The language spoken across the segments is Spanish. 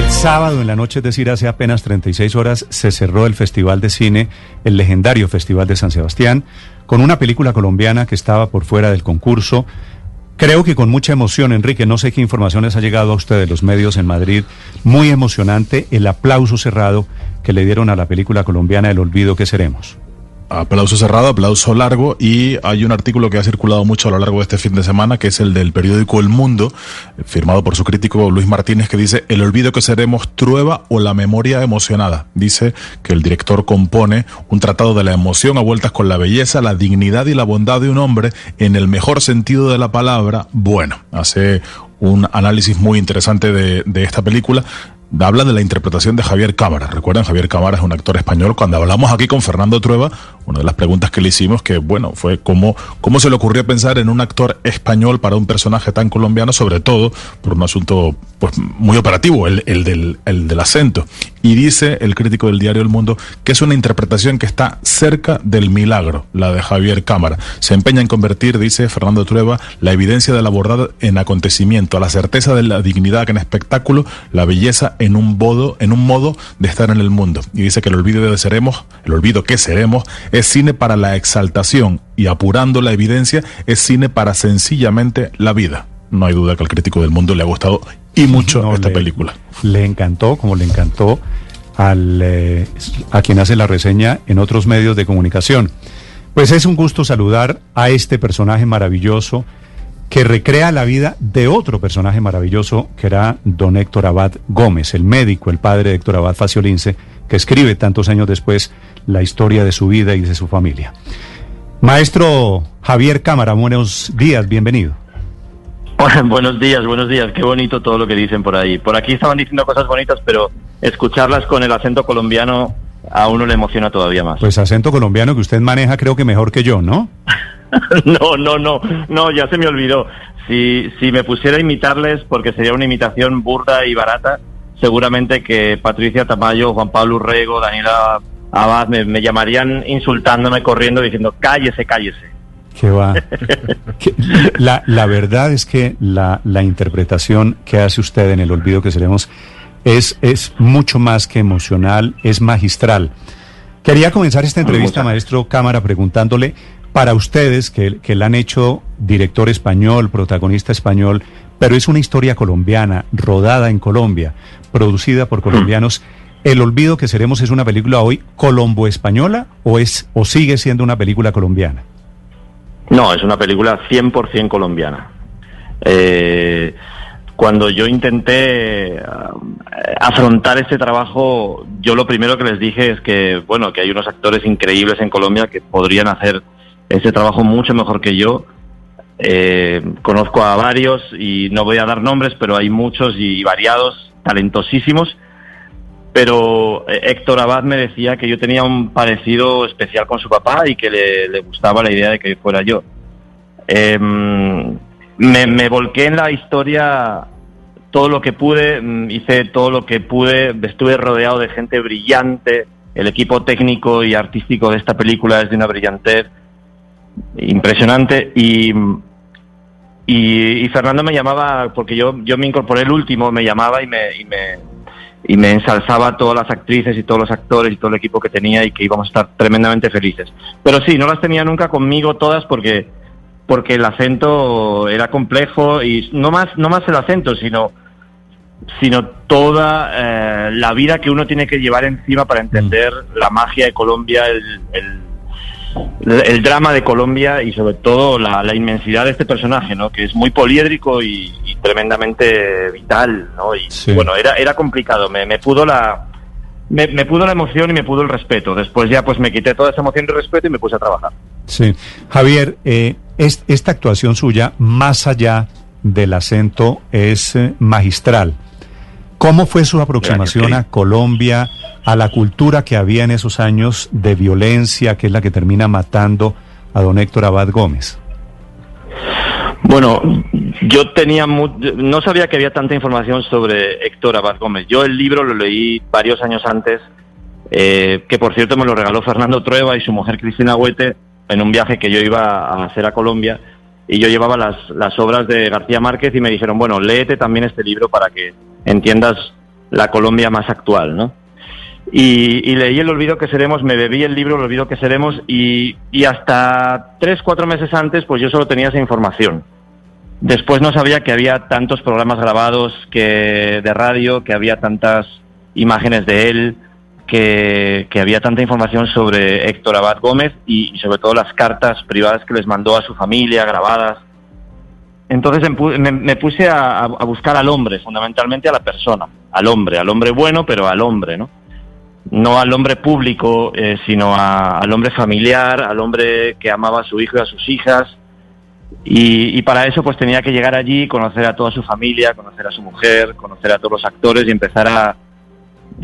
El sábado en la noche, es decir, hace apenas 36 horas, se cerró el Festival de Cine, el legendario Festival de San Sebastián, con una película colombiana que estaba por fuera del concurso. Creo que con mucha emoción, Enrique, no sé qué informaciones ha llegado a usted de los medios en Madrid. Muy emocionante el aplauso cerrado que le dieron a la película colombiana El Olvido que Seremos. Aplauso cerrado, aplauso largo y hay un artículo que ha circulado mucho a lo largo de este fin de semana que es el del periódico El Mundo, firmado por su crítico Luis Martínez que dice El olvido que seremos trueba o la memoria emocionada. Dice que el director compone un tratado de la emoción a vueltas con la belleza, la dignidad y la bondad de un hombre en el mejor sentido de la palabra. Bueno, hace un análisis muy interesante de, de esta película habla de la interpretación de Javier Cámara. Recuerden, Javier Cámara es un actor español. Cuando hablamos aquí con Fernando Trueba, una de las preguntas que le hicimos que, bueno, fue cómo, cómo se le ocurrió pensar en un actor español para un personaje tan colombiano, sobre todo por un asunto pues, muy operativo, el, el, del, el del acento. Y dice el crítico del diario El Mundo que es una interpretación que está cerca del milagro, la de Javier Cámara. Se empeña en convertir, dice Fernando Trueba, la evidencia de la bondad en acontecimiento, la certeza de la dignidad en espectáculo, la belleza en un modo, en un modo de estar en el mundo. Y dice que el olvido de seremos, el olvido que seremos, es cine para la exaltación y apurando la evidencia, es cine para sencillamente la vida. No hay duda que al crítico del mundo le ha gustado y mucho No, esta le- película. Le encantó, como le encantó al, eh, a quien hace la reseña en otros medios de comunicación. Pues es un gusto saludar a este personaje maravilloso que recrea la vida de otro personaje maravilloso que era don Héctor Abad Gómez, el médico, el padre de Héctor Abad Faciolince, que escribe tantos años después la historia de su vida y de su familia. Maestro Javier Cámara, buenos días, bienvenido. buenos días, buenos días. Qué bonito todo lo que dicen por ahí. Por aquí estaban diciendo cosas bonitas, pero escucharlas con el acento colombiano a uno le emociona todavía más. Pues acento colombiano que usted maneja creo que mejor que yo, ¿no? No, no, no, no, ya se me olvidó. Si, si me pusiera a imitarles, porque sería una imitación burda y barata, seguramente que Patricia Tamayo, Juan Pablo Urrego, Daniela Abad me, me llamarían insultándome, corriendo, diciendo cállese, cállese. Que va. Que- la, la verdad es que la, la interpretación que hace usted en El Olvido que Seremos es, es mucho más que emocional, es magistral. Quería comenzar esta entrevista, maestro Cámara, preguntándole, para ustedes que, que la han hecho director español, protagonista español, pero es una historia colombiana, rodada en Colombia, producida por colombianos. ¿El olvido que seremos es una película hoy colombo-española o, es, o sigue siendo una película colombiana? No, es una película 100% colombiana. Eh, cuando yo intenté eh, afrontar este trabajo, yo lo primero que les dije es que, bueno, que hay unos actores increíbles en Colombia que podrían hacer ese trabajo mucho mejor que yo. Eh, conozco a varios y no voy a dar nombres, pero hay muchos y variados, talentosísimos. Pero eh, Héctor Abad me decía que yo tenía un parecido especial con su papá y que le, le gustaba la idea de que fuera yo. Em, me, volqué en la historia todo lo que pude, mm, hice todo lo que pude, estuve rodeado de gente brillante, el equipo técnico y artístico de esta película es de una brillantez impresionante y, y, Fernando me llamaba, porque yo, yo me incorporé el último, me llamaba y me, y me ensalzaba a todas las actrices y todos los actores y todo el equipo que tenía y que íbamos a estar tremendamente felices. Pero sí, no las tenía nunca conmigo todas porque porque el acento era complejo y no más no más el acento, sino sino toda eh, la vida que uno tiene que llevar encima para entender la magia de Colombia, el, el, el drama de Colombia y sobre todo la, la inmensidad de este personaje, ¿no? Que es muy poliédrico y, y tremendamente vital, ¿no? Y Sí. bueno, era, era complicado, me, me pudo la me, me pudo la emoción y me pudo el respeto. Después ya pues me quité toda esa emoción y respeto y me puse a trabajar. Sí. Javier, eh, es- esta actuación suya, más allá del acento, es eh, magistral. ¿Cómo fue su aproximación Gracias, a Colombia, a la cultura que había en esos años de violencia, que es la que termina matando a don Héctor Abad Gómez? Bueno, yo tenía mu- no sabía que había tanta información sobre Héctor Abad Gómez. Yo el libro lo leí varios años antes, eh, que por cierto me lo regaló Fernando Trueba y su mujer Cristina Huete en un viaje que yo iba a hacer a Colombia y yo llevaba las, las obras de García Márquez y me dijeron, bueno, léete también este libro para que entiendas la Colombia más actual, ¿no? Y, leí El olvido que seremos, me bebí el libro El olvido que seremos y, y hasta tres, cuatro meses antes pues yo solo tenía esa información. Después no sabía que había tantos programas grabados que de radio, que había tantas imágenes de él, que, había tanta información sobre Héctor Abad Gómez y, sobre todo las cartas privadas que les mandó a su familia grabadas. Entonces me, puse a, buscar al hombre, fundamentalmente a la persona, al hombre, al hombre bueno, pero al hombre, ¿no? No al hombre público, eh, sino al hombre familiar, al hombre que amaba a su hijo y a sus hijas. Y, y, para eso pues tenía que llegar allí, conocer a toda su familia, conocer a su mujer, conocer a todos los actores y empezar a,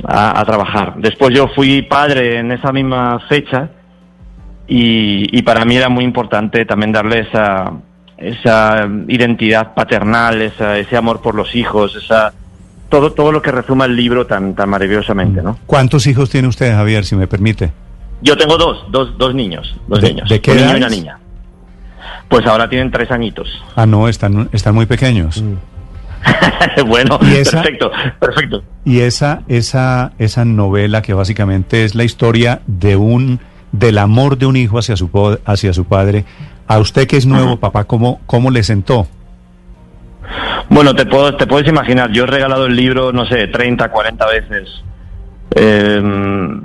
a, trabajar. Después yo fui padre en esa misma fecha y, para mí era muy importante también darle esa, esa identidad paternal, ese amor por los hijos, esa todo todo lo que resuma el libro tan tan maravillosamente, ¿no? ¿Cuántos hijos tiene usted, Javier, si me permite? Yo tengo dos, dos, dos niños, dos ¿De, niños, ¿de qué un niño y una niña. Pues ahora tienen tres añitos. Ah, no, están están muy pequeños. Mm. bueno, perfecto, perfecto. Y esa, esa, esa novela que básicamente es la historia de un, del amor de un hijo hacia su, hacia su padre. A usted que es nuevo, papá, ¿cómo, ¿cómo le sentó? Bueno, te, puedo, te puedes imaginar, yo he regalado el libro, no sé, 30, 40 veces. Eh,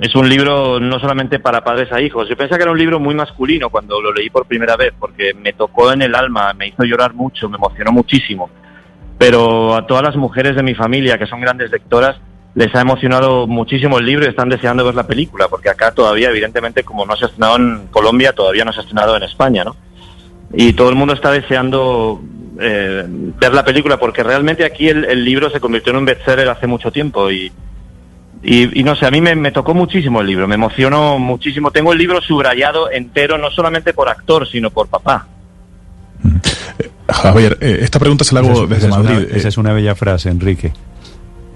es un libro no solamente para padres a hijos. Yo pensaba que era un libro muy masculino cuando lo leí por primera vez, porque me tocó en el alma, me hizo llorar mucho, me emocionó muchísimo pero a todas las mujeres de mi familia que son grandes lectoras les ha emocionado muchísimo el libro y están deseando ver la película, porque acá todavía, evidentemente, como no se ha estrenado en Colombia, todavía no se ha estrenado en España, ¿no? Y todo el mundo está deseando eh, ver la película, porque realmente aquí el, libro se convirtió en un bestseller hace mucho tiempo y, y, no sé, a mí me, me, tocó muchísimo el libro, me emocionó muchísimo. Tengo el libro subrayado entero, no solamente por actor, sino por papá. Javier, eh, esta pregunta se la hago desde Madrid. esa es una bella frase, Enrique.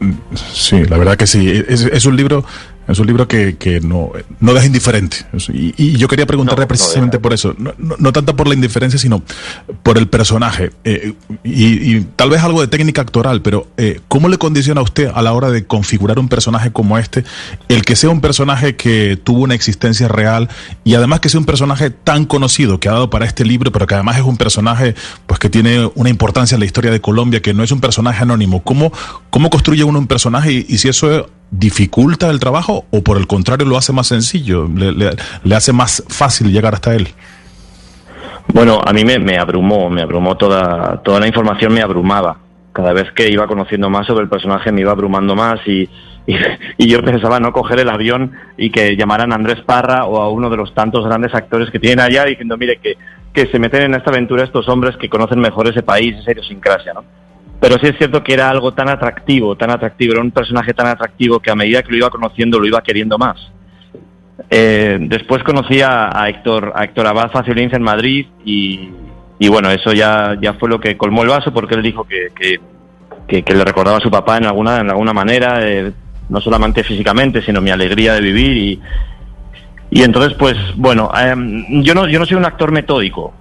Mm, sí, la verdad que sí. es un libro es un libro que, que no, no deja indiferente. Y, yo quería preguntarle precisamente por eso. No, no, tanto por la indiferencia, sino por el personaje. Eh, y, tal vez algo de técnica actoral, pero eh, ¿cómo le condiciona a usted a la hora de configurar un personaje como este? El que sea un personaje que tuvo una existencia real y además que sea un personaje tan conocido que ha dado para este libro, pero que además es un personaje pues que tiene una importancia en la historia de Colombia, que no es un personaje anónimo. ¿Cómo, cómo construye uno un personaje y, y si eso dificulta el trabajo o por el contrario lo hace más sencillo, le, hace más fácil llegar hasta él? Bueno, a mí me, abrumó, me abrumó toda, toda la información, me abrumaba. Cada vez que iba conociendo más sobre el personaje me iba abrumando más y, y, yo pensaba no coger el avión y que llamaran a Andrés Parra o a uno de los tantos grandes actores que tienen allá diciendo, mire, que, que se meten en esta aventura estos hombres que conocen mejor ese país, esa idiosincrasia, ¿no? Pero sí es cierto que era algo tan atractivo, tan atractivo, era un personaje tan atractivo que a medida que lo iba conociendo lo iba queriendo más. Eh, después conocí a, Héctor, a Héctor Abad Faciolince en Madrid y, bueno, eso ya, ya fue lo que colmó el vaso porque él dijo que, que, le recordaba a su papá en alguna, en alguna manera, eh, no solamente físicamente, sino mi alegría de vivir y, y entonces pues bueno, em, yo, no, yo no soy un actor metódico,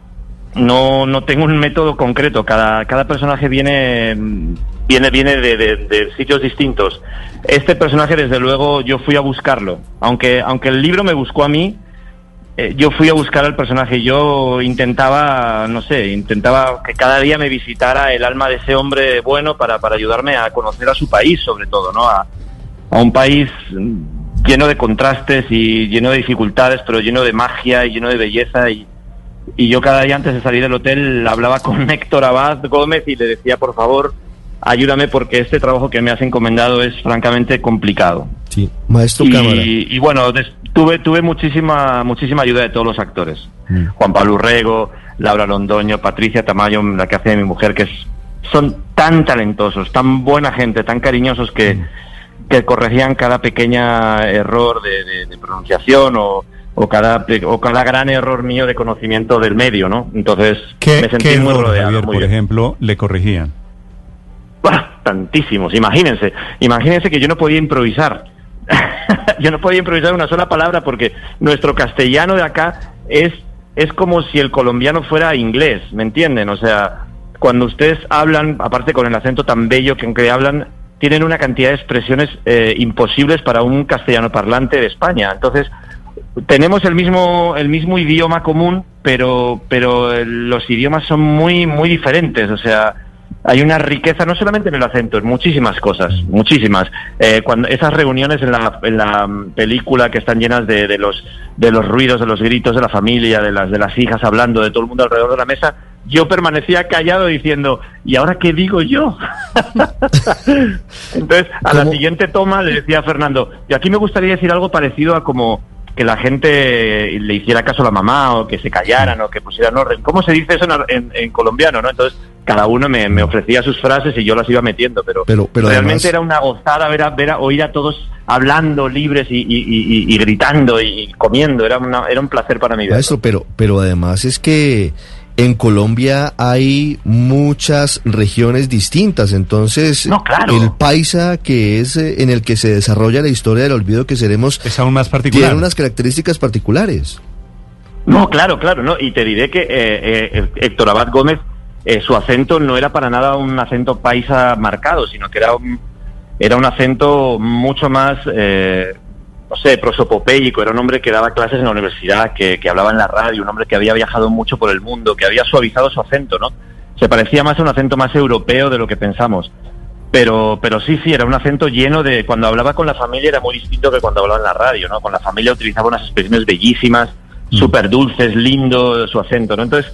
no, no tengo un método concreto. Cada, cada personaje viene, viene, viene de, sitios distintos. Este personaje, desde luego, yo fui a buscarlo. Aunque, aunque el libro me buscó a mí, eh, yo fui a buscar al personaje. Yo intentaba, no sé, intentaba que cada día me visitara el alma de ese hombre bueno para, para ayudarme a conocer a su país, sobre todo, ¿no? A, a un país lleno de contrastes y lleno de dificultades, pero lleno de magia y lleno de belleza y y yo cada día antes de salir del hotel hablaba con Héctor Abad Gómez y le decía, por favor, ayúdame porque este trabajo que me has encomendado es francamente complicado. Sí, maestro y, Cámara. Y bueno, tuve, tuve muchísima, muchísima ayuda de todos los actores. Mm. Juan Pablo Urrego, Laura Londoño, Patricia Tamayo, la que hace de mi mujer, que es, son tan talentosos, tan buena gente, tan cariñosos que, mm. que corregían cada pequeña error de pronunciación o o cada, o cada gran error mío de conocimiento del medio, ¿no? Entonces me sentí muy rodeado. por ejemplo, le corregían? Bueno, tantísimos, imagínense. Imagínense que yo no podía improvisar. yo no podía improvisar una sola palabra porque nuestro castellano de acá es, es como si el colombiano fuera inglés, ¿me entienden? O sea, cuando ustedes hablan, aparte con el acento tan bello que aunque hablan, tienen una cantidad de expresiones eh, imposibles para un castellano parlante de España. Entonces, tenemos el mismo, el mismo idioma común, pero, pero eh, los idiomas son muy, muy diferentes. O sea, hay una riqueza no solamente en el acento, en muchísimas cosas, muchísimas. Eh, cuando esas reuniones en la, en la película que están llenas de, de, los de los ruidos, de los gritos de la familia, de las de las hijas hablando, de todo el mundo alrededor de la mesa, yo permanecía callado diciendo, ¿y ahora qué digo yo? Entonces, a la siguiente toma le decía a Fernando, y aquí me gustaría decir algo parecido a como que la gente le hiciera caso a la mamá o que se callaran o que pusieran orden. ¿Cómo se dice eso en, en, colombiano? ¿no? Entonces, cada uno me, me, ofrecía sus frases y yo las iba metiendo, pero, pero, pero realmente además... era una gozada ver a, ver a, oír a todos hablando libres y, y, y, y gritando y comiendo. Era, una, era un placer para mí. Maestro, pero, pero además es que en Colombia hay muchas regiones distintas, entonces no, claro. el paisa que es eh, en el que se desarrolla la historia del olvido que seremos es aún más particular. Tiene unas características particulares. No, claro, claro, no. Y te diré que eh, eh, Héctor Abad Gómez, eh, su acento no era para nada un acento paisa marcado, sino que era un, era un acento mucho más no sé, prosopopéico, era un hombre que daba clases en la universidad, que, que, hablaba en la radio, un hombre que había viajado mucho por el mundo, que había suavizado su acento, ¿no? Se parecía más a un acento más europeo de lo que pensamos. Pero, pero sí, sí, era un acento lleno de... Cuando hablaba con la familia era muy distinto que cuando hablaba en la radio, ¿no? Con la familia utilizaba unas expresiones bellísimas, mm. súper dulces, lindo su acento, ¿no? Entonces,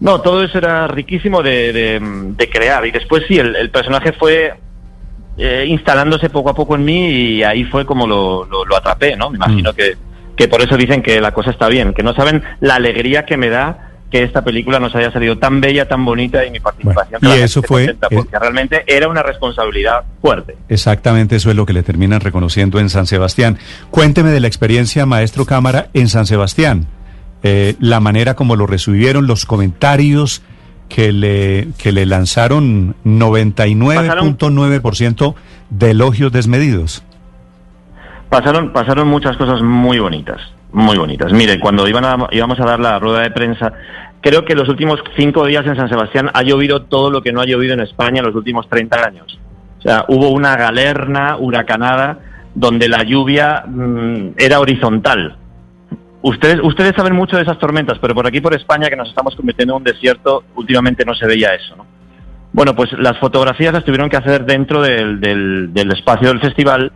no, todo eso era riquísimo de, de, de crear. Y después sí, el, el personaje fue eh, instalándose poco a poco en mí y ahí fue como lo, lo, lo atrapé, ¿no? Me imagino mm. que, que por eso dicen que la cosa está bien, que no saben la alegría que me da que esta película nos haya salido tan bella, tan bonita y mi participación. Bueno, y eso fue... Porque realmente era una responsabilidad fuerte. Exactamente, eso es lo que le terminan reconociendo en San Sebastián. Cuénteme de la experiencia, maestro Cámara, en San Sebastián. Eh, la manera como lo recibieron, los comentarios que le, que le lanzaron 99.9% de elogios desmedidos. Pasaron, pasaron muchas cosas muy bonitas, muy bonitas. Mire, cuando iban a, íbamos a dar la rueda de prensa, creo que los últimos cinco días en San Sebastián ha llovido todo lo que no ha llovido en España en los últimos 30 años. O sea, hubo una galerna huracanada donde la lluvia mmm, era horizontal. Ustedes, ustedes saben mucho de esas tormentas, pero por aquí, por España, que nos estamos convirtiendo en un desierto, últimamente no se veía eso, ¿no? Bueno, pues las fotografías las tuvieron que hacer dentro del, del, espacio del festival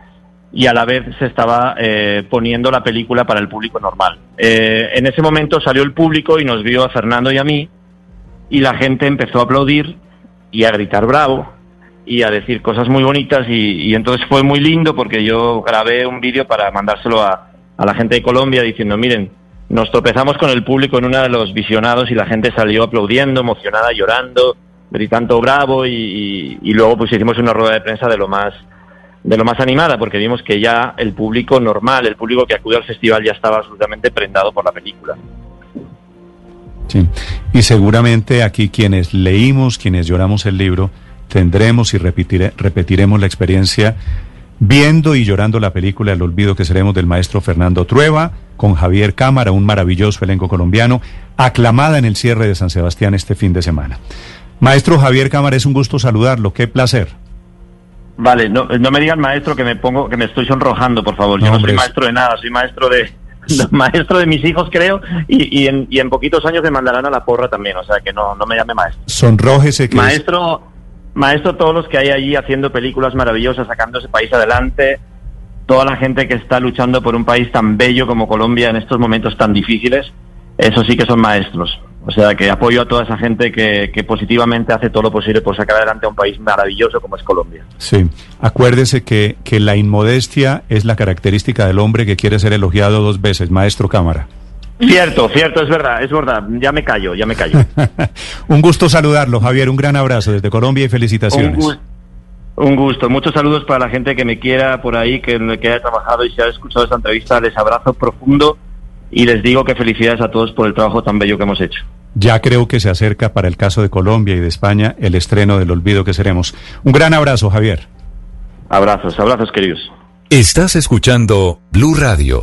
y a la vez se estaba eh, poniendo la película para el público normal. Eh, en ese momento salió el público y nos vio a Fernando y a mí y la gente empezó a aplaudir y a gritar bravo y a decir cosas muy bonitas y, y entonces fue muy lindo porque yo grabé un vídeo para mandárselo a, a la gente de Colombia diciendo, miren, nos tropezamos con el público en uno de los visionados y la gente salió aplaudiendo, emocionada, llorando, gritando bravo y, luego pues hicimos una rueda de prensa de lo más de lo más animada porque vimos que ya el público normal, el público que acude al festival ya estaba absolutamente prendado por la película. Sí, y seguramente aquí quienes leímos, quienes lloramos el libro, tendremos y repetire, repetiremos la experiencia viendo y llorando la película El olvido que seremos del maestro Fernando Trueba, con Javier Cámara, un maravilloso elenco colombiano, aclamada en el cierre de San Sebastián este fin de semana. Maestro Javier Cámara, es un gusto saludarlo, qué placer. Vale, no, no me digan maestro que me pongo, que me estoy sonrojando, por favor. Yo no, soy maestro de nada, soy maestro de, maestro de mis hijos, creo, y, y, en, y en poquitos años me mandarán a la porra también, o sea que no, no me llame maestro. Sonrójese que Maestro, maestro todos los que hay allí haciendo películas maravillosas, sacando ese país adelante, toda la gente que está luchando por un país tan bello como Colombia en estos momentos tan difíciles, eso sí que son maestros. O sea, que apoyo a toda esa gente que, que, positivamente hace todo lo posible por sacar adelante a un país maravilloso como es Colombia. Sí, acuérdese que, que la inmodestia es la característica del hombre que quiere ser elogiado dos veces, maestro Cámara. Cierto, cierto, es verdad, es verdad. Ya me callo, ya me callo. un gusto saludarlo, Javier. Un gran abrazo desde Colombia y felicitaciones. Un gusto, un gusto. Muchos saludos para la gente que me quiera por ahí, que, que haya trabajado y se haya escuchado esta entrevista. Les abrazo profundo y les digo que felicidades a todos por el trabajo tan bello que hemos hecho. Ya creo que se acerca para el caso de Colombia y de España el estreno del olvido que seremos. Un gran abrazo, Javier. Abrazos, abrazos queridos. Estás escuchando Blue Radio.